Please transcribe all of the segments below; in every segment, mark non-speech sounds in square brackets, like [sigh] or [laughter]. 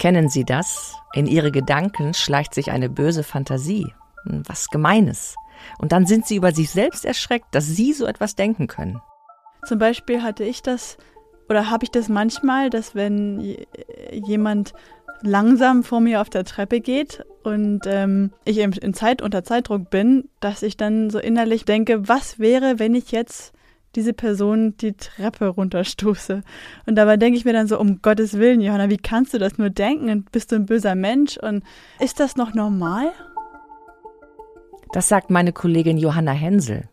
Kennen Sie das? In Ihre Gedanken schleicht sich eine böse Fantasie. Was Gemeines. Und dann sind Sie über sich selbst erschreckt, dass Sie so etwas denken können. Zum Beispiel hatte ich das, oder habe ich das manchmal, dass wenn jemand langsam vor mir auf der Treppe geht und ähm, ich in Zeit unter Zeitdruck bin, dass ich dann so innerlich denke, was wäre, wenn ich jetzt diese Person die Treppe runterstoße. Und dabei denke ich mir dann so, um Gottes Willen, Johanna, wie kannst du das nur denken? Und bist du ein böser Mensch? Und ist das noch normal? Das sagt meine Kollegin Johanna Hensel.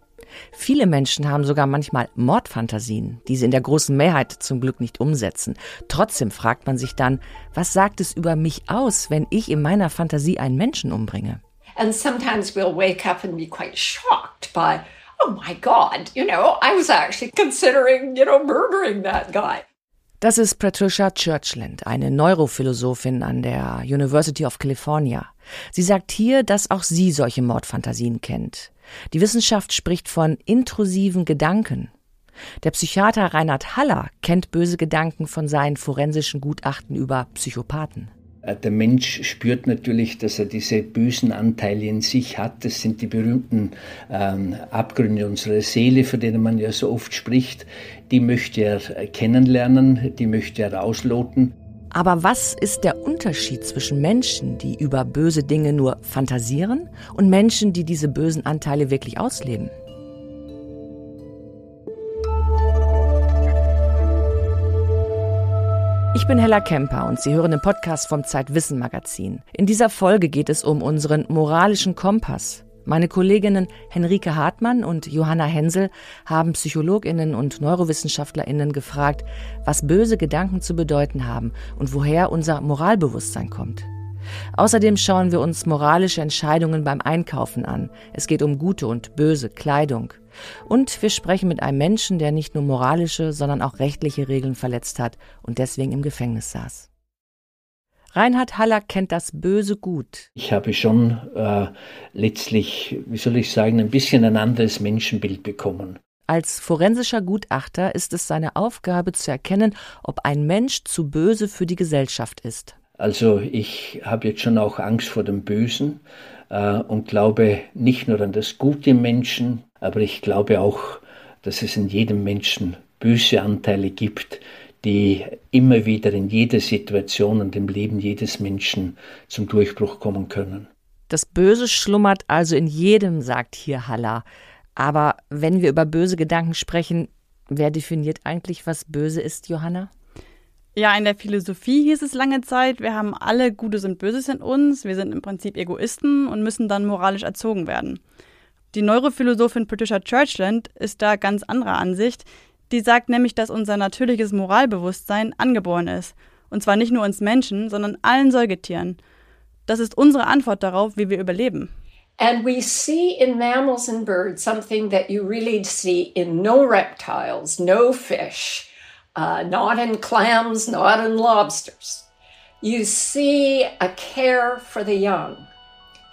Viele Menschen haben sogar manchmal Mordfantasien, die sie in der großen Mehrheit zum Glück nicht umsetzen. Trotzdem fragt man sich dann, was sagt es über mich aus, wenn ich in meiner Fantasie einen Menschen umbringe? And sometimes we'll wake up and be quite shocked by, oh my God, you know, I was actually considering, you know, murdering that guy. Das ist Patricia Churchland, eine Neurophilosophin an der University of California. Sie sagt hier, dass auch sie solche Mordfantasien kennt. Die Wissenschaft spricht von intrusiven Gedanken. Der Psychiater Reinhard Haller kennt böse Gedanken von seinen forensischen Gutachten über Psychopathen. Äh, der Mensch spürt natürlich, dass er diese bösen Anteile in sich hat. Das sind die berühmten ähm, Abgründe unserer Seele, von denen man ja so oft spricht. Die möchte er kennenlernen, die möchte er ausloten. Aber was ist der Unterschied zwischen Menschen, die über böse Dinge nur fantasieren und Menschen, die diese bösen Anteile wirklich ausleben? Ich bin Hella Kemper und Sie hören den Podcast vom Zeitwissen Magazin. In dieser Folge geht es um unseren moralischen Kompass. Meine Kolleginnen Henrike Hartmann und Johanna Hensel haben Psychologinnen und Neurowissenschaftler*innen gefragt, was böse Gedanken zu bedeuten haben und woher unser Moralbewusstsein kommt. Außerdem schauen wir uns moralische Entscheidungen beim Einkaufen an. Es geht um gute und böse Kleidung. Und wir sprechen mit einem Menschen, der nicht nur moralische, sondern auch rechtliche Regeln verletzt hat und deswegen im Gefängnis saß. Reinhard Haller kennt das Böse gut. Ich habe schon äh, letztlich, wie soll ich sagen, ein bisschen ein anderes Menschenbild bekommen. Als forensischer Gutachter ist es seine Aufgabe zu erkennen, ob ein Mensch zu böse für die Gesellschaft ist. Also ich habe jetzt schon auch Angst vor dem Bösen und glaube nicht nur an das Gute im Menschen, aber ich glaube auch, dass es in jedem Menschen böse Anteile gibt, die immer wieder in jeder Situation und im Leben jedes Menschen zum Durchbruch kommen können. Das Böse schlummert also in jedem, sagt hier Haller. Aber wenn wir über böse Gedanken sprechen, wer definiert eigentlich, was böse ist, Johanna? Ja, in der Philosophie hieß es lange Zeit, wir haben alle Gutes und Böses in uns, wir sind im Prinzip Egoisten und müssen dann moralisch erzogen werden. Die Neurophilosophin Patricia Churchland ist da ganz anderer Ansicht. Die sagt nämlich, dass unser natürliches Moralbewusstsein angeboren ist. Und zwar nicht nur uns Menschen, sondern allen Säugetieren. Das ist unsere Antwort darauf, wie wir überleben. And we see in mammals and birds something that you really see in no reptiles, no fish, uh, not in clams, not in lobsters. You see a care for the young.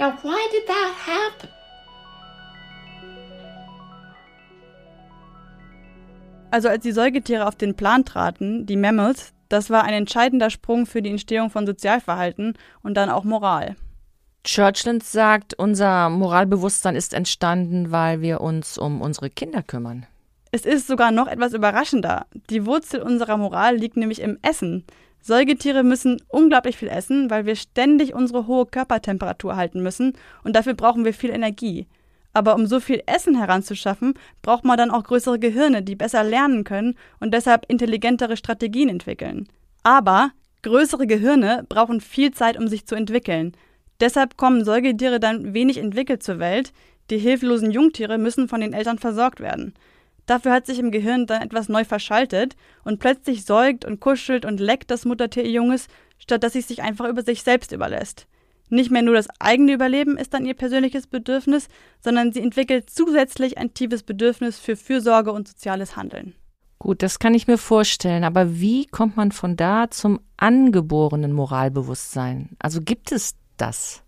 Now, why did that happen? Also als die Säugetiere auf den Plan traten, die Mammals, das war ein entscheidender Sprung für die Entstehung von Sozialverhalten und dann auch Moral. Churchland sagt, unser Moralbewusstsein ist entstanden, weil wir uns um unsere Kinder kümmern. Es ist sogar noch etwas überraschender. Die Wurzel unserer Moral liegt nämlich im Essen. Säugetiere müssen unglaublich viel essen, weil wir ständig unsere hohe Körpertemperatur halten müssen und dafür brauchen wir viel Energie. Aber um so viel Essen heranzuschaffen, braucht man dann auch größere Gehirne, die besser lernen können und deshalb intelligentere Strategien entwickeln. Aber größere Gehirne brauchen viel Zeit, um sich zu entwickeln. Deshalb kommen Säugetiere dann wenig entwickelt zur Welt. Die hilflosen Jungtiere müssen von den Eltern versorgt werden. Dafür hat sich im Gehirn dann etwas neu verschaltet und plötzlich säugt und kuschelt und leckt das Muttertier ihr Junges, statt dass es sich einfach über sich selbst überlässt. Nicht mehr nur das eigene Überleben ist dann ihr persönliches Bedürfnis, sondern sie entwickelt zusätzlich ein tiefes Bedürfnis für Fürsorge und soziales Handeln. Gut, das kann ich mir vorstellen, aber wie kommt man von da zum angeborenen Moralbewusstsein? Also gibt es das?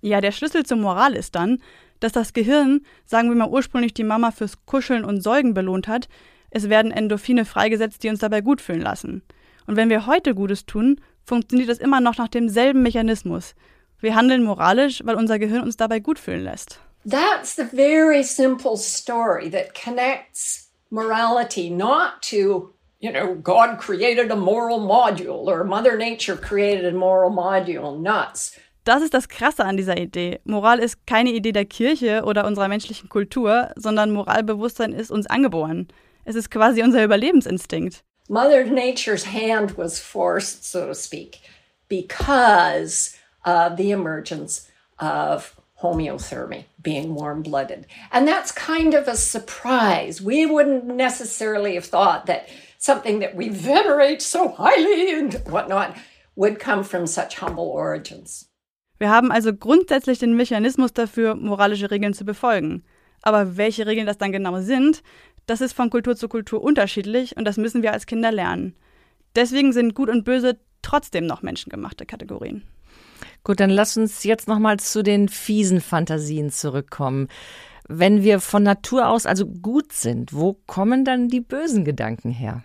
Ja, der Schlüssel zur Moral ist dann, dass das Gehirn, sagen wir mal ursprünglich die Mama fürs Kuscheln und Säugen belohnt hat, es werden Endorphine freigesetzt, die uns dabei gut fühlen lassen. Und wenn wir heute Gutes tun, funktioniert es immer noch nach demselben Mechanismus. Wir handeln moralisch, weil unser Gehirn uns dabei gut fühlen lässt. That's the very simple story that connects morality not to, you know, God created a moral module or Mother Nature created a moral module. Nuts. Das ist das Krasse an dieser Idee. Moral ist keine Idee der Kirche oder unserer menschlichen Kultur, sondern Moralbewusstsein ist uns angeboren. Es ist quasi unser Überlebensinstinkt. Mother Nature's hand was forced, so to speak, because of the emergence of homeothermy, being warm blooded. And that's kind of a surprise. We wouldn't necessarily have thought that something that we venerate so highly and whatnot would come from such humble origins. Wir haben also grundsätzlich den Mechanismus dafür, moralische Regeln zu befolgen. Aber welche Regeln das dann genau sind, das ist von Kultur zu Kultur unterschiedlich und das müssen wir als Kinder lernen. Deswegen sind Gut und Böse trotzdem noch menschengemachte Kategorien. Gut, dann lass uns jetzt noch mal zu den fiesen Fantasien zurückkommen. Wenn wir von Natur aus also gut sind, wo kommen dann die bösen Gedanken her?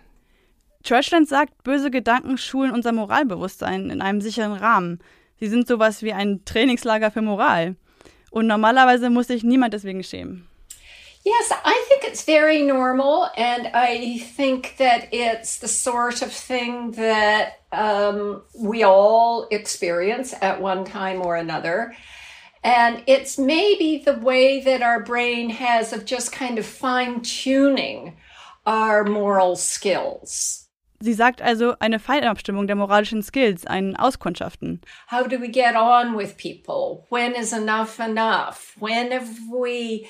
Churchland sagt, böse Gedanken schulen unser Moralbewusstsein in einem sicheren Rahmen. Sie sind sowas wie ein Trainingslager für Moral. Und normalerweise muss sich niemand deswegen schämen. Yes, I think it's very normal, and I think that it's the sort of thing that um, we all experience at one time or another. And it's maybe the way that our brain has of just kind of fine tuning our moral skills. Sie sagt also eine Feinabstimmung der moralischen Skills, ein Auskundschaften. How do we get on with people? When is enough enough? When have we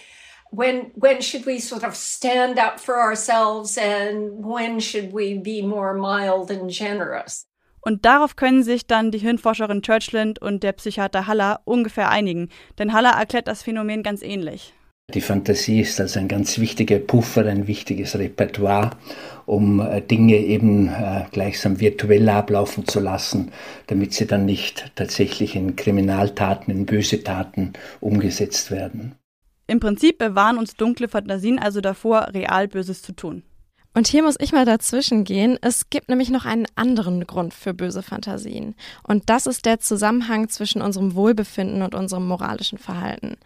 when when should we sort of stand up for ourselves and when should we be more mild and generous? Und darauf können sich dann die Hirnforscherin Churchland und der Psychiater Haller ungefähr einigen, denn Haller erklärt das Phänomen ganz ähnlich. Die Fantasie ist also ein ganz wichtiger Puffer, ein wichtiges Repertoire, um äh, Dinge eben äh, gleichsam virtuell ablaufen zu lassen, damit sie dann nicht tatsächlich in Kriminaltaten, in böse Taten umgesetzt werden. Im Prinzip bewahren uns dunkle Fantasien also davor, real Böses zu tun. Und hier muss ich mal dazwischen gehen. Es gibt nämlich noch einen anderen Grund für böse Fantasien. Und das ist der Zusammenhang zwischen unserem Wohlbefinden und unserem moralischen Verhalten.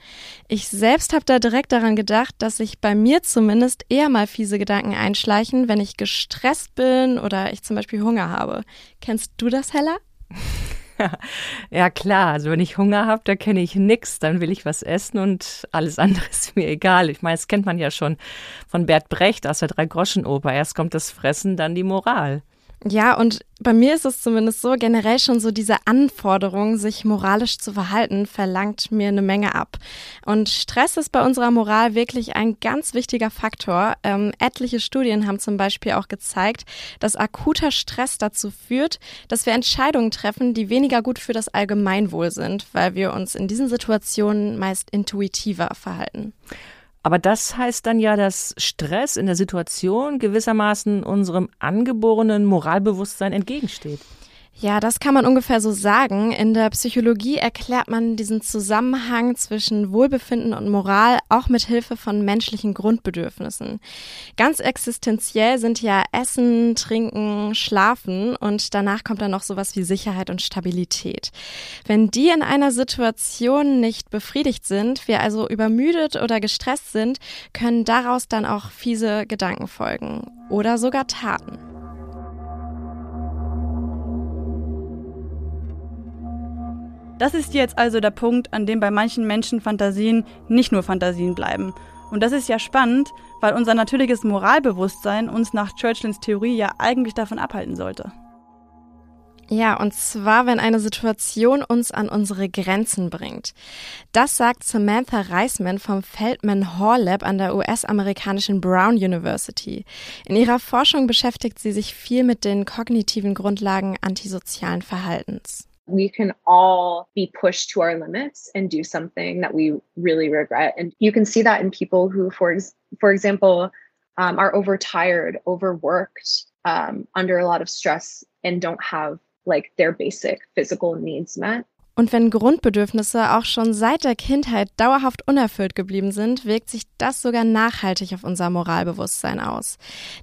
Ich selbst habe da direkt daran gedacht, dass sich bei mir zumindest eher mal fiese Gedanken einschleichen, wenn ich gestresst bin oder ich zum Beispiel Hunger habe. Kennst du das, Hella? [laughs] [laughs] ja klar, also wenn ich Hunger habe, da kenne ich nichts, dann will ich was essen und alles andere [laughs] ist mir egal. Ich meine, das kennt man ja schon von Bert Brecht aus der Drei-Groschen-Oper. Erst kommt das Fressen, dann die Moral. Ja, und bei mir ist es zumindest so, generell schon so diese Anforderung, sich moralisch zu verhalten, verlangt mir eine Menge ab. Und Stress ist bei unserer Moral wirklich ein ganz wichtiger Faktor. Ähm, etliche Studien haben zum Beispiel auch gezeigt, dass akuter Stress dazu führt, dass wir Entscheidungen treffen, die weniger gut für das Allgemeinwohl sind, weil wir uns in diesen Situationen meist intuitiver verhalten. Aber das heißt dann ja, dass Stress in der Situation gewissermaßen unserem angeborenen Moralbewusstsein entgegensteht. Ja, das kann man ungefähr so sagen. In der Psychologie erklärt man diesen Zusammenhang zwischen Wohlbefinden und Moral auch mit Hilfe von menschlichen Grundbedürfnissen. Ganz existenziell sind ja Essen, Trinken, Schlafen und danach kommt dann noch sowas wie Sicherheit und Stabilität. Wenn die in einer Situation nicht befriedigt sind, wir also übermüdet oder gestresst sind, können daraus dann auch fiese Gedanken folgen oder sogar Taten. Das ist jetzt also der Punkt, an dem bei manchen Menschen Fantasien nicht nur Fantasien bleiben. Und das ist ja spannend, weil unser natürliches Moralbewusstsein uns nach Churchills Theorie ja eigentlich davon abhalten sollte. Ja, und zwar, wenn eine Situation uns an unsere Grenzen bringt. Das sagt Samantha Reisman vom Feldman Hall Lab an der US-amerikanischen Brown University. In ihrer Forschung beschäftigt sie sich viel mit den kognitiven Grundlagen antisozialen Verhaltens. We can all be pushed to our limits and do something that we really regret. And you can see that in people who, for, for example, um, are overtired, overworked, um, under a lot of stress, and don't have like their basic physical needs met. Und wenn Grundbedürfnisse auch schon seit der Kindheit dauerhaft unerfüllt geblieben sind, wirkt sich das sogar nachhaltig auf unser Moralbewusstsein aus.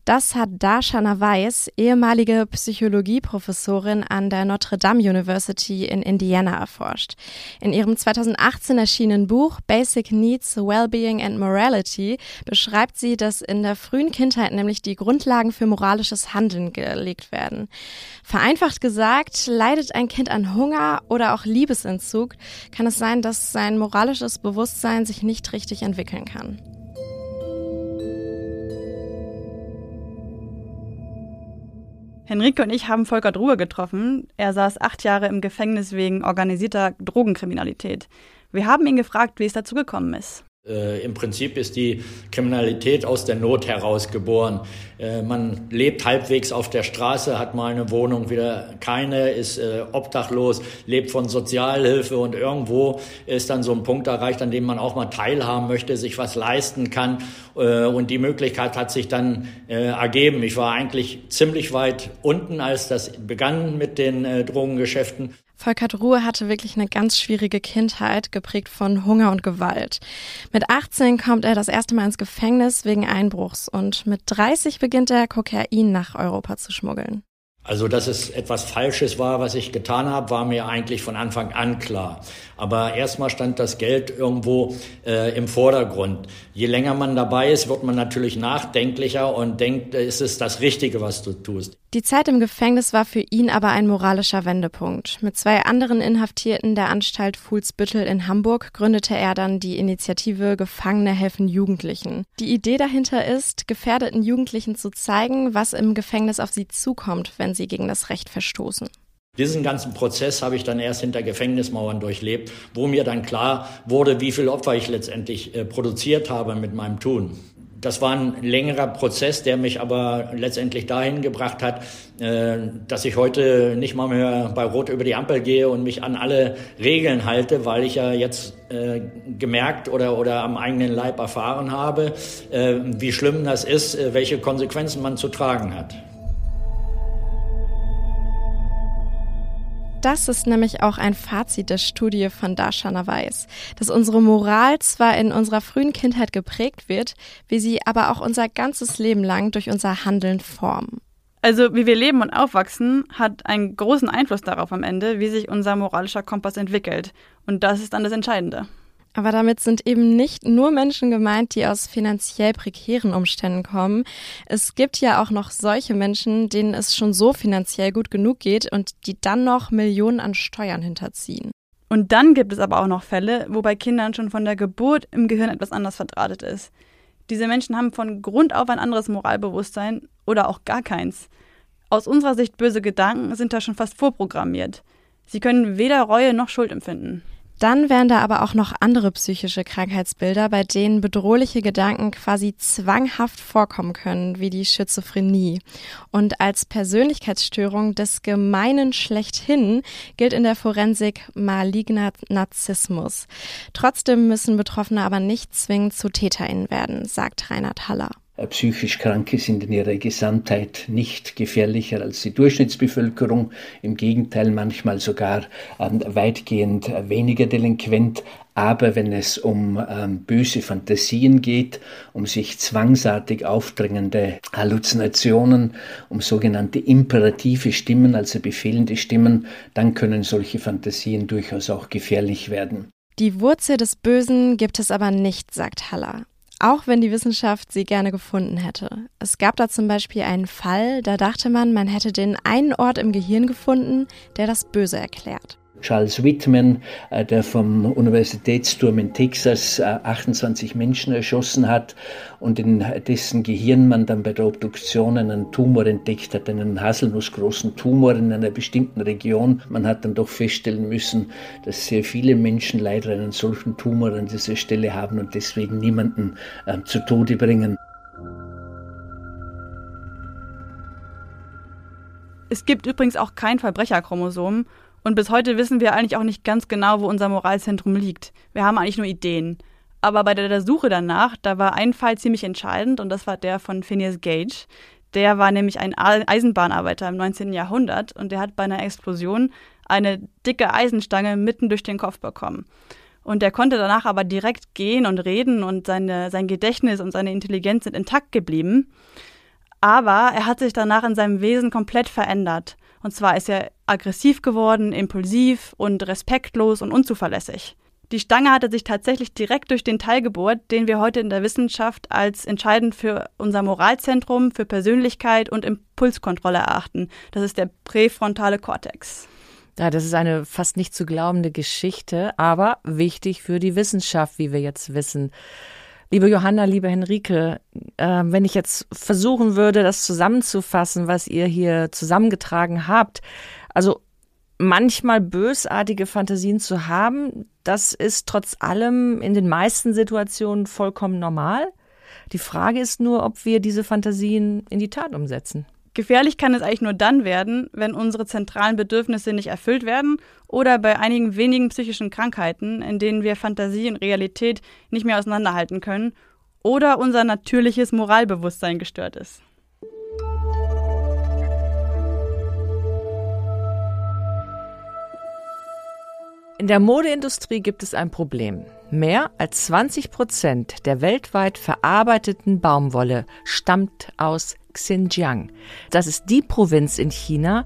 Das hat Darshana Weiss, ehemalige Psychologieprofessorin an der Notre Dame University in Indiana, erforscht. In ihrem 2018 erschienenen Buch Basic Needs, Wellbeing and Morality beschreibt sie, dass in der frühen Kindheit nämlich die Grundlagen für moralisches Handeln gelegt werden. Vereinfacht gesagt, leidet ein Kind an Hunger oder auch Liebesentzug, kann es sein, dass sein moralisches Bewusstsein sich nicht richtig entwickeln kann. Henrike und ich haben Volker Druhe getroffen. Er saß acht Jahre im Gefängnis wegen organisierter Drogenkriminalität. Wir haben ihn gefragt, wie es dazu gekommen ist. Äh, Im Prinzip ist die Kriminalität aus der Not heraus geboren. Äh, man lebt halbwegs auf der Straße, hat mal eine Wohnung, wieder keine, ist äh, obdachlos, lebt von Sozialhilfe und irgendwo ist dann so ein Punkt erreicht, an dem man auch mal teilhaben möchte, sich was leisten kann. Äh, und die Möglichkeit hat sich dann äh, ergeben. Ich war eigentlich ziemlich weit unten, als das begann mit den äh, Drogengeschäften. Volkert Ruhe hatte wirklich eine ganz schwierige Kindheit, geprägt von Hunger und Gewalt. Mit 18 kommt er das erste Mal ins Gefängnis wegen Einbruchs und mit 30 beginnt er Kokain nach Europa zu schmuggeln. Also, dass es etwas Falsches war, was ich getan habe, war mir eigentlich von Anfang an klar. Aber erstmal stand das Geld irgendwo äh, im Vordergrund. Je länger man dabei ist, wird man natürlich nachdenklicher und denkt, äh, ist es das Richtige, was du tust. Die Zeit im Gefängnis war für ihn aber ein moralischer Wendepunkt. Mit zwei anderen Inhaftierten der Anstalt Fuhlsbüttel in Hamburg gründete er dann die Initiative Gefangene helfen Jugendlichen. Die Idee dahinter ist, gefährdeten Jugendlichen zu zeigen, was im Gefängnis auf sie zukommt, wenn sie gegen das Recht verstoßen. Diesen ganzen Prozess habe ich dann erst hinter Gefängnismauern durchlebt, wo mir dann klar wurde, wie viel Opfer ich letztendlich äh, produziert habe mit meinem Tun. Das war ein längerer Prozess, der mich aber letztendlich dahin gebracht hat, äh, dass ich heute nicht mal mehr bei Rot über die Ampel gehe und mich an alle Regeln halte, weil ich ja jetzt äh, gemerkt oder, oder am eigenen Leib erfahren habe, äh, wie schlimm das ist, welche Konsequenzen man zu tragen hat. Das ist nämlich auch ein Fazit der Studie von Darshana Weiss, dass unsere Moral zwar in unserer frühen Kindheit geprägt wird, wir sie aber auch unser ganzes Leben lang durch unser Handeln formen. Also wie wir leben und aufwachsen, hat einen großen Einfluss darauf am Ende, wie sich unser moralischer Kompass entwickelt. Und das ist dann das Entscheidende. Aber damit sind eben nicht nur Menschen gemeint, die aus finanziell prekären Umständen kommen. Es gibt ja auch noch solche Menschen, denen es schon so finanziell gut genug geht und die dann noch Millionen an Steuern hinterziehen. Und dann gibt es aber auch noch Fälle, wo bei Kindern schon von der Geburt im Gehirn etwas anders verdrahtet ist. Diese Menschen haben von Grund auf ein anderes Moralbewusstsein oder auch gar keins. Aus unserer Sicht böse Gedanken sind da schon fast vorprogrammiert. Sie können weder Reue noch Schuld empfinden. Dann wären da aber auch noch andere psychische Krankheitsbilder, bei denen bedrohliche Gedanken quasi zwanghaft vorkommen können, wie die Schizophrenie. Und als Persönlichkeitsstörung des Gemeinen schlechthin gilt in der Forensik maligner Narzissmus. Trotzdem müssen Betroffene aber nicht zwingend zu TäterInnen werden, sagt Reinhard Haller. Äh, psychisch Kranke sind in ihrer Gesamtheit nicht gefährlicher als die Durchschnittsbevölkerung, im Gegenteil manchmal sogar ähm, weitgehend weniger delinquent. Aber wenn es um ähm, böse Fantasien geht, um sich zwangsartig aufdrängende Halluzinationen, um sogenannte imperative Stimmen, also befehlende Stimmen, dann können solche Fantasien durchaus auch gefährlich werden. Die Wurzel des Bösen gibt es aber nicht, sagt Haller auch wenn die Wissenschaft sie gerne gefunden hätte. Es gab da zum Beispiel einen Fall, da dachte man, man hätte den einen Ort im Gehirn gefunden, der das Böse erklärt. Charles Whitman, äh, der vom Universitätsturm in Texas 28 äh, Menschen erschossen hat und in dessen Gehirn man dann bei der Obduktion einen Tumor entdeckt hat, einen haselnussgroßen Tumor in einer bestimmten Region. Man hat dann doch feststellen müssen, dass sehr viele Menschen leider einen solchen Tumor an dieser Stelle haben und deswegen niemanden äh, zu Tode bringen. Es gibt übrigens auch kein Verbrecherchromosom und bis heute wissen wir eigentlich auch nicht ganz genau, wo unser Moralzentrum liegt. Wir haben eigentlich nur Ideen. Aber bei der Suche danach, da war ein Fall ziemlich entscheidend und das war der von Phineas Gage. Der war nämlich ein Eisenbahnarbeiter im 19. Jahrhundert und der hat bei einer Explosion eine dicke Eisenstange mitten durch den Kopf bekommen. Und er konnte danach aber direkt gehen und reden und seine, sein Gedächtnis und seine Intelligenz sind intakt geblieben. Aber er hat sich danach in seinem Wesen komplett verändert. Und zwar ist er aggressiv geworden, impulsiv und respektlos und unzuverlässig. Die Stange hatte sich tatsächlich direkt durch den Teil gebohrt, den wir heute in der Wissenschaft als entscheidend für unser Moralzentrum, für Persönlichkeit und Impulskontrolle erachten. Das ist der präfrontale Kortex. Ja, das ist eine fast nicht zu glaubende Geschichte, aber wichtig für die Wissenschaft, wie wir jetzt wissen. Liebe Johanna, liebe Henrike, äh, wenn ich jetzt versuchen würde, das zusammenzufassen, was ihr hier zusammengetragen habt, also manchmal bösartige Fantasien zu haben, das ist trotz allem in den meisten Situationen vollkommen normal. Die Frage ist nur, ob wir diese Fantasien in die Tat umsetzen. Gefährlich kann es eigentlich nur dann werden, wenn unsere zentralen Bedürfnisse nicht erfüllt werden oder bei einigen wenigen psychischen Krankheiten, in denen wir Fantasie und Realität nicht mehr auseinanderhalten können oder unser natürliches Moralbewusstsein gestört ist. In der Modeindustrie gibt es ein Problem. Mehr als 20 Prozent der weltweit verarbeiteten Baumwolle stammt aus Xinjiang. Das ist die Provinz in China,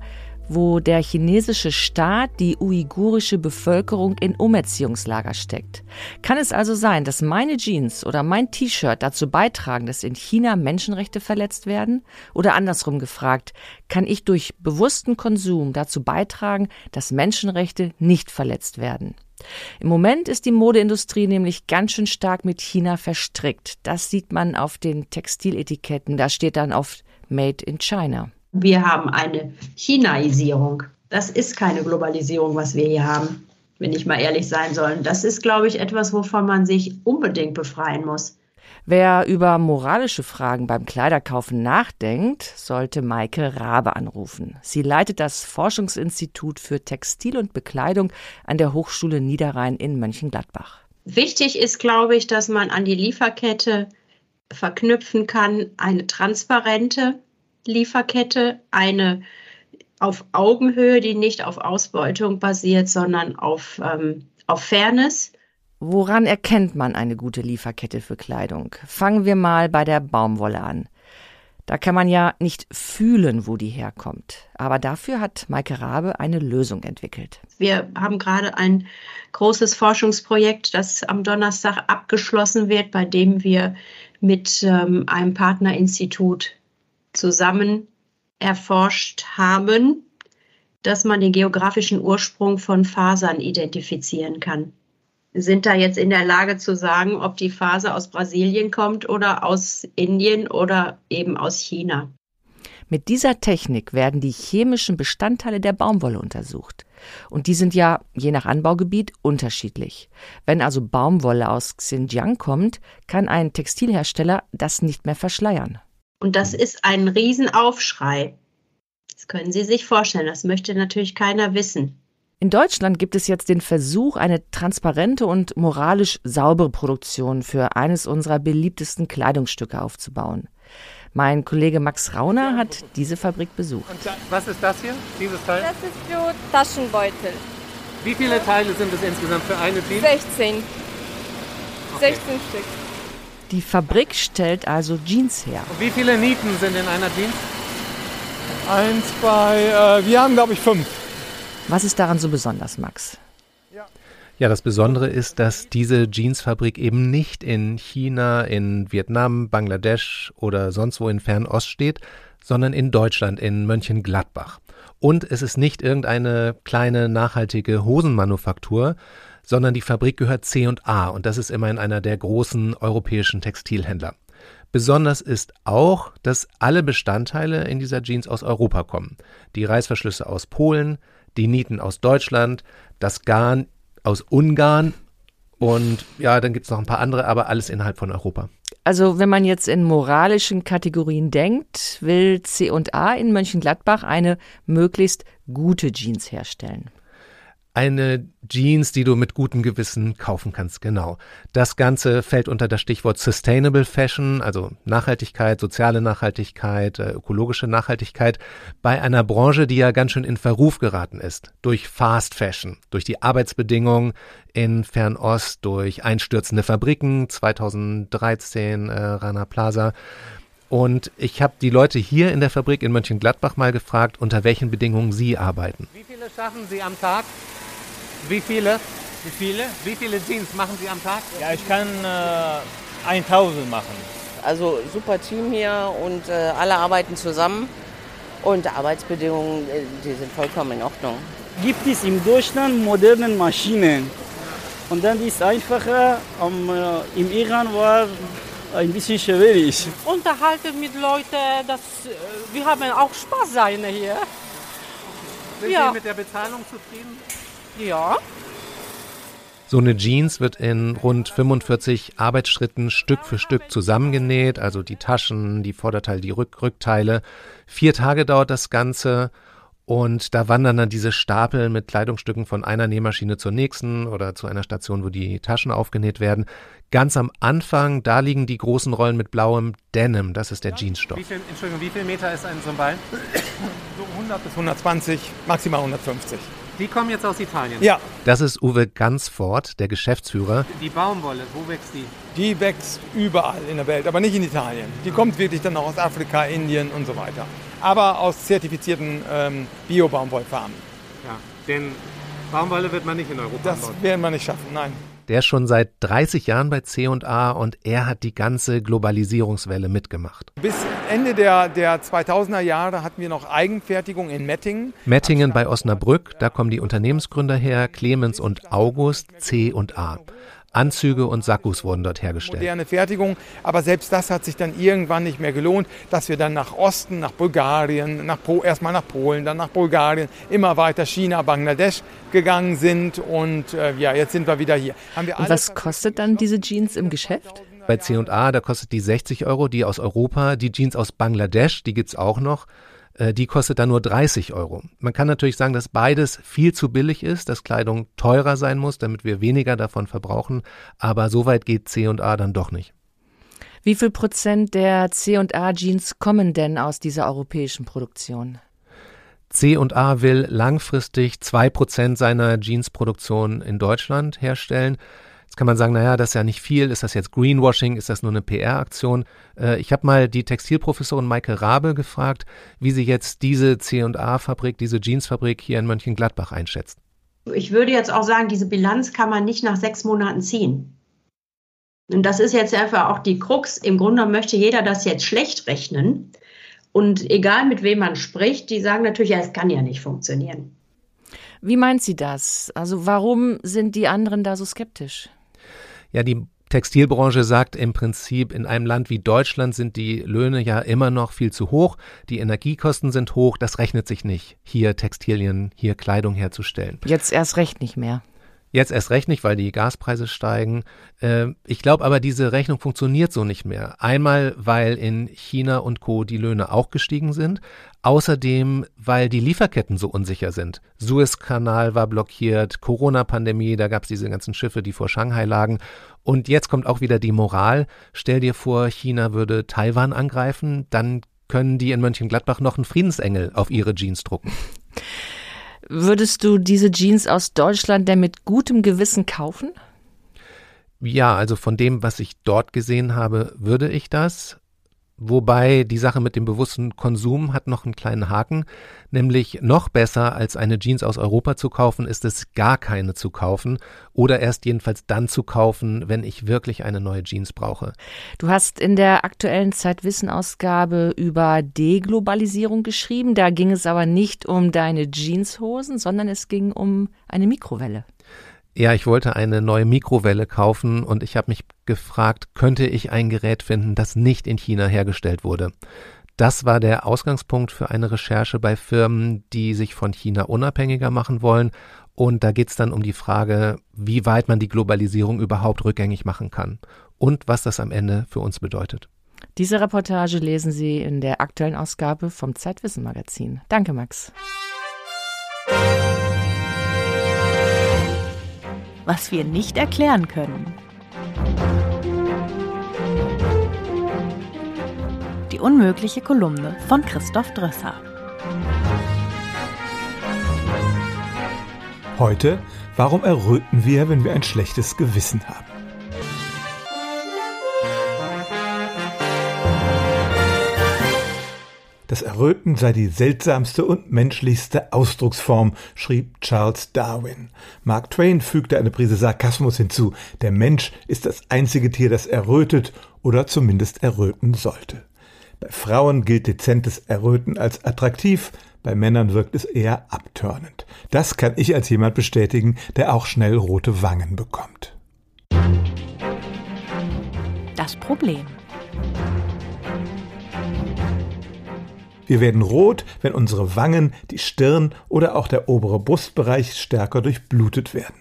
wo der chinesische Staat die uigurische Bevölkerung in Umerziehungslager steckt. Kann es also sein, dass meine Jeans oder mein T-Shirt dazu beitragen, dass in China Menschenrechte verletzt werden? Oder andersrum gefragt, kann ich durch bewussten Konsum dazu beitragen, dass Menschenrechte nicht verletzt werden? Im Moment ist die Modeindustrie nämlich ganz schön stark mit China verstrickt. Das sieht man auf den Textiletiketten. Da steht dann oft Made in China. Wir haben eine Chinaisierung. Das ist keine Globalisierung, was wir hier haben, wenn ich mal ehrlich sein soll. Das ist, glaube ich, etwas, wovon man sich unbedingt befreien muss. Wer über moralische Fragen beim Kleiderkaufen nachdenkt, sollte Maike Rabe anrufen. Sie leitet das Forschungsinstitut für Textil und Bekleidung an der Hochschule Niederrhein in Mönchengladbach. Wichtig ist, glaube ich, dass man an die Lieferkette verknüpfen kann, eine transparente Lieferkette, eine auf Augenhöhe, die nicht auf Ausbeutung basiert, sondern auf, ähm, auf Fairness Woran erkennt man eine gute Lieferkette für Kleidung? Fangen wir mal bei der Baumwolle an. Da kann man ja nicht fühlen, wo die herkommt. Aber dafür hat Maike Rabe eine Lösung entwickelt. Wir haben gerade ein großes Forschungsprojekt, das am Donnerstag abgeschlossen wird, bei dem wir mit ähm, einem Partnerinstitut zusammen erforscht haben, dass man den geografischen Ursprung von Fasern identifizieren kann sind da jetzt in der Lage zu sagen, ob die Faser aus Brasilien kommt oder aus Indien oder eben aus China. Mit dieser Technik werden die chemischen Bestandteile der Baumwolle untersucht. Und die sind ja je nach Anbaugebiet unterschiedlich. Wenn also Baumwolle aus Xinjiang kommt, kann ein Textilhersteller das nicht mehr verschleiern. Und das ist ein Riesenaufschrei. Das können Sie sich vorstellen. Das möchte natürlich keiner wissen. In Deutschland gibt es jetzt den Versuch, eine transparente und moralisch saubere Produktion für eines unserer beliebtesten Kleidungsstücke aufzubauen. Mein Kollege Max Rauner hat diese Fabrik besucht. Und was ist das hier, dieses Teil? Das ist für Taschenbeutel. Wie viele Teile sind es insgesamt für eine Jeans? 16. Okay. 16 Stück. Die Fabrik stellt also Jeans her. Und wie viele Nieten sind in einer Jeans? Eins, zwei, äh, wir haben glaube ich fünf. Was ist daran so besonders, Max? Ja, das Besondere ist, dass diese Jeansfabrik eben nicht in China, in Vietnam, Bangladesch oder sonst wo in Fernost steht, sondern in Deutschland, in Mönchengladbach. Und es ist nicht irgendeine kleine nachhaltige Hosenmanufaktur, sondern die Fabrik gehört C&A und das ist immerhin einer der großen europäischen Textilhändler. Besonders ist auch, dass alle Bestandteile in dieser Jeans aus Europa kommen. Die Reißverschlüsse aus Polen, die Nieten aus Deutschland, das Garn aus Ungarn und ja, dann gibt es noch ein paar andere, aber alles innerhalb von Europa. Also wenn man jetzt in moralischen Kategorien denkt, will C&A in Mönchengladbach eine möglichst gute Jeans herstellen. Eine Jeans, die du mit gutem Gewissen kaufen kannst, genau. Das Ganze fällt unter das Stichwort Sustainable Fashion, also Nachhaltigkeit, soziale Nachhaltigkeit, äh, ökologische Nachhaltigkeit, bei einer Branche, die ja ganz schön in Verruf geraten ist. Durch Fast Fashion, durch die Arbeitsbedingungen in Fernost, durch einstürzende Fabriken, 2013 äh, Rana Plaza. Und ich habe die Leute hier in der Fabrik in Mönchengladbach mal gefragt, unter welchen Bedingungen sie arbeiten. Wie viele schaffen Sie am Tag? Wie viele? Wie viele? Wie viele Jeans machen Sie am Tag? Ja, ich kann äh, 1000 machen. Also super Team hier und äh, alle arbeiten zusammen und Arbeitsbedingungen, äh, die sind vollkommen in Ordnung. Gibt es in Deutschland moderne Maschinen? Und dann ist es einfacher, um, äh, im Iran war ein bisschen schwierig. Unterhalten mit Leuten, dass äh, wir haben auch Spaß sein hier. Sind Ja. Sie mit der Bezahlung zufrieden? Ja. So eine Jeans wird in rund 45 Arbeitsschritten Stück für Stück zusammengenäht, also die Taschen, die Vorderteile, die Rück Rückteile. Vier Tage dauert das Ganze und da wandern dann diese Stapel mit Kleidungsstücken von einer Nähmaschine zur nächsten oder zu einer Station, wo die Taschen aufgenäht werden. Ganz am Anfang, da liegen die großen Rollen mit blauem Denim, das ist der Jeansstoff. Wie viel, Entschuldigung, wie viel Meter ist ein so ein Ball? So 100 bis 120, maximal 150. Die kommen jetzt aus Italien. Ja. Das ist Uwe Gansfort, der Geschäftsführer. Die Baumwolle, wo wächst die? Die wächst überall in der Welt, aber nicht in Italien. Die kommt wirklich dann auch aus Afrika, Indien und so weiter. Aber aus zertifizierten ähm, Bio-Baumwollfarmen. Ja, denn Baumwolle wird man nicht in Europa Das anbauen. werden wir nicht schaffen, nein. Der ist schon seit 30 Jahren bei C&A und er hat die ganze Globalisierungswelle mitgemacht. Bis Ende der, der 2000er Jahre hatten wir noch Eigenfertigung in Mettingen. Mettingen bei Osnabrück, da kommen die Unternehmensgründer her, Clemens und August, C&A. Anzüge und Sakkus wurden dort hergestellt. moderne Fertigung. Aber selbst das hat sich dann irgendwann nicht mehr gelohnt, dass wir dann nach Osten, nach Bulgarien, nach po erstmal nach Polen, dann nach Bulgarien, immer weiter China, Bangladesch gegangen sind. Und äh, ja, jetzt sind wir wieder hier. Haben wir Und was kostet dann diese Jeans im Geschäft? Bei C&A, da kostet die 60 Euro, die aus Europa, die Jeans aus Bangladesch, die gibt's auch noch. Äh, Die kostet dann nur 30 Euro. Man kann natürlich sagen, dass beides viel zu billig ist, dass Kleidung teurer sein muss, damit wir weniger davon verbrauchen. Aber so weit geht C&A dann doch nicht. Wie viel Prozent der C&A Jeans kommen denn aus dieser europäischen Produktion? C&A will langfristig zwei Prozent seiner Jeansproduktion in Deutschland herstellen. Jetzt kann man sagen, naja, das ist ja nicht viel. Ist das jetzt Greenwashing? Ist das nur eine PR-Aktion? Äh, ich habe mal die Textilprofessorin Maike Rabe gefragt, wie sie jetzt diese C&A-Fabrik, diese Jeansfabrik hier in Mönchengladbach einschätzt. Ich würde jetzt auch sagen, diese Bilanz kann man nicht nach sechs Monaten ziehen. Und das ist jetzt einfach auch die Krux. Im Grunde möchte jeder das jetzt schlecht rechnen. Und egal mit wem man spricht, die sagen natürlich, ja, es kann ja nicht funktionieren. Wie meint sie das? Also warum sind die anderen da so skeptisch? Ja, die Textilbranche sagt im Prinzip, in einem Land wie Deutschland sind die Löhne ja immer noch viel zu hoch, die Energiekosten sind hoch, das rechnet sich nicht, hier Textilien, hier Kleidung herzustellen. Jetzt erst recht nicht mehr. Jetzt erst recht nicht, weil die Gaspreise steigen. Äh, ich glaube aber, diese Rechnung funktioniert so nicht mehr. Einmal, weil in China und Co. die Löhne auch gestiegen sind. Außerdem, weil die Lieferketten so unsicher sind. Suezkanal war blockiert, Corona-Pandemie, da gab es diese ganzen Schiffe, die vor Shanghai lagen. Und jetzt kommt auch wieder die Moral. Stell dir vor, China würde Taiwan angreifen, dann können die in Mönchengladbach noch einen Friedensengel auf ihre Jeans drucken. [laughs] Würdest du diese Jeans aus Deutschland denn mit gutem Gewissen kaufen? Ja, also von dem, was ich dort gesehen habe, würde ich das. Wobei die Sache mit dem bewussten Konsum hat noch einen kleinen Haken, nämlich noch besser als eine Jeans aus Europa zu kaufen, ist es gar keine zu kaufen oder erst jedenfalls dann zu kaufen, wenn ich wirklich eine neue Jeans brauche. Du hast in der aktuellen Zeitwissen-Ausgabe über Deglobalisierung geschrieben. Da ging es aber nicht um deine Jeanshosen, sondern es ging um eine Mikrowelle. Ja, ich wollte eine neue Mikrowelle kaufen und ich habe mich gefragt, könnte ich ein Gerät finden, das nicht in China hergestellt wurde. Das war der Ausgangspunkt für eine Recherche bei Firmen, die sich von China unabhängiger machen wollen. Und da geht's dann um die Frage, wie weit man die Globalisierung überhaupt rückgängig machen kann und was das am Ende für uns bedeutet. Diese Reportage lesen Sie in der aktuellen Ausgabe vom Zeitwissen Magazin. Danke, Max. Was wir nicht erklären können. Die unmögliche Kolumne von Christoph Drösser. Heute, warum erröten wir, wenn wir ein schlechtes Gewissen haben? Erröten sei die seltsamste und menschlichste Ausdrucksform, schrieb Charles Darwin. Mark Twain fügte eine Prise Sarkasmus hinzu. Der Mensch ist das einzige Tier, das errötet oder zumindest erröten sollte. Bei Frauen gilt dezentes Erröten als attraktiv, bei Männern wirkt es eher abtörnend. Das kann ich als jemand bestätigen, der auch schnell rote Wangen bekommt. Das Problem. Wir werden rot, wenn unsere Wangen, die Stirn oder auch der obere Brustbereich stärker durchblutet werden.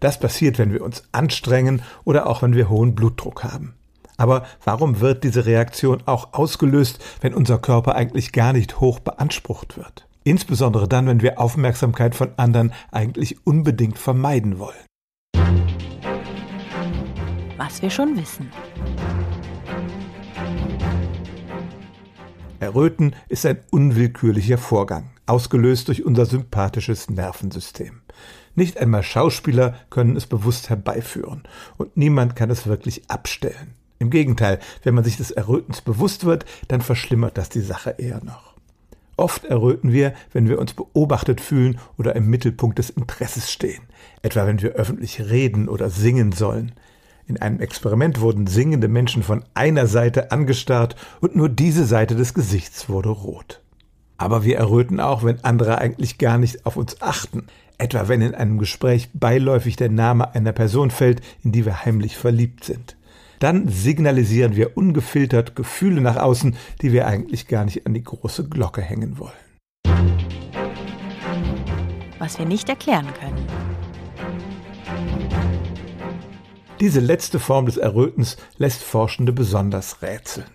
Das passiert, wenn wir uns anstrengen oder auch wenn wir hohen Blutdruck haben. Aber warum wird diese Reaktion auch ausgelöst, wenn unser Körper eigentlich gar nicht hoch beansprucht wird? Insbesondere dann, wenn wir Aufmerksamkeit von anderen eigentlich unbedingt vermeiden wollen. Was wir schon wissen. Erröten ist ein unwillkürlicher Vorgang, ausgelöst durch unser sympathisches Nervensystem. Nicht einmal Schauspieler können es bewusst herbeiführen, und niemand kann es wirklich abstellen. Im Gegenteil, wenn man sich des Errötens bewusst wird, dann verschlimmert das die Sache eher noch. Oft erröten wir, wenn wir uns beobachtet fühlen oder im Mittelpunkt des Interesses stehen, etwa wenn wir öffentlich reden oder singen sollen. In einem Experiment wurden singende Menschen von einer Seite angestarrt und nur diese Seite des Gesichts wurde rot. Aber wir erröten auch, wenn andere eigentlich gar nicht auf uns achten, etwa wenn in einem Gespräch beiläufig der Name einer Person fällt, in die wir heimlich verliebt sind. Dann signalisieren wir ungefiltert Gefühle nach außen, die wir eigentlich gar nicht an die große Glocke hängen wollen. Was wir nicht erklären können. Diese letzte Form des Errötens lässt Forschende besonders rätseln.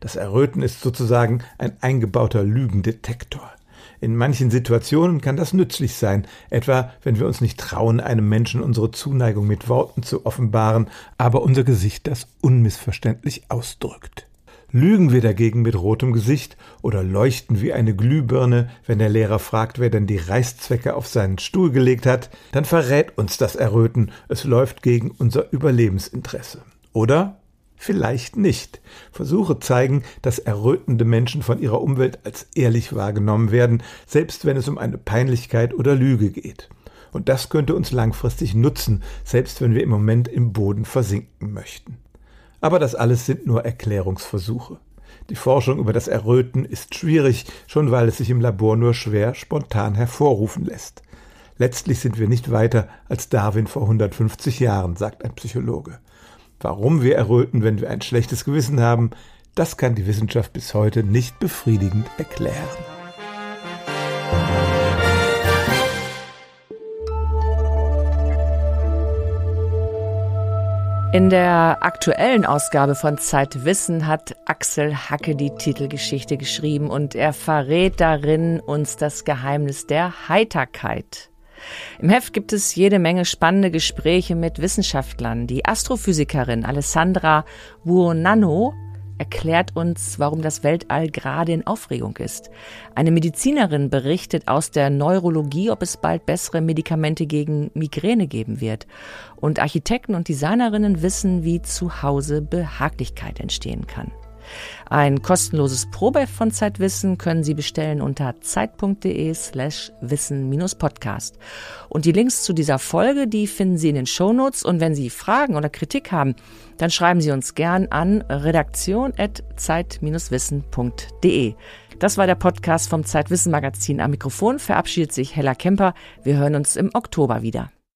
Das Erröten ist sozusagen ein eingebauter Lügendetektor. In manchen Situationen kann das nützlich sein, etwa wenn wir uns nicht trauen, einem Menschen unsere Zuneigung mit Worten zu offenbaren, aber unser Gesicht das unmissverständlich ausdrückt. Lügen wir dagegen mit rotem Gesicht oder leuchten wie eine Glühbirne, wenn der Lehrer fragt, wer denn die Reißzwecke auf seinen Stuhl gelegt hat, dann verrät uns das Erröten, es läuft gegen unser Überlebensinteresse. Oder vielleicht nicht. Versuche zeigen, dass errötende Menschen von ihrer Umwelt als ehrlich wahrgenommen werden, selbst wenn es um eine Peinlichkeit oder Lüge geht. Und das könnte uns langfristig nutzen, selbst wenn wir im Moment im Boden versinken möchten. Aber das alles sind nur Erklärungsversuche. Die Forschung über das Erröten ist schwierig, schon weil es sich im Labor nur schwer spontan hervorrufen lässt. Letztlich sind wir nicht weiter als Darwin vor 150 Jahren, sagt ein Psychologe. Warum wir erröten, wenn wir ein schlechtes Gewissen haben, das kann die Wissenschaft bis heute nicht befriedigend erklären. In der aktuellen Ausgabe von Zeitwissen hat Axel Hacke die Titelgeschichte geschrieben und er verrät darin uns das Geheimnis der Heiterkeit. Im Heft gibt es jede Menge spannende Gespräche mit Wissenschaftlern. Die Astrophysikerin Alessandra Buonanno erklärt uns, warum das Weltall gerade in Aufregung ist. Eine Medizinerin berichtet aus der Neurologie, ob es bald bessere Medikamente gegen Migräne geben wird. Und Architekten und Designerinnen wissen, wie zu Hause Behaglichkeit entstehen kann. Ein kostenloses Probeheft von Zeitwissen können Sie bestellen unter zeit.de slash wissen-podcast. Und die Links zu dieser Folge, die finden Sie in den Shownotes. Und wenn Sie Fragen oder Kritik haben, dann schreiben Sie uns gern an redaktion.zeit-wissen.de. Das war der Podcast vom Zeitwissen Magazin. Am Mikrofon verabschiedet sich Hella Kemper. Wir hören uns im Oktober wieder.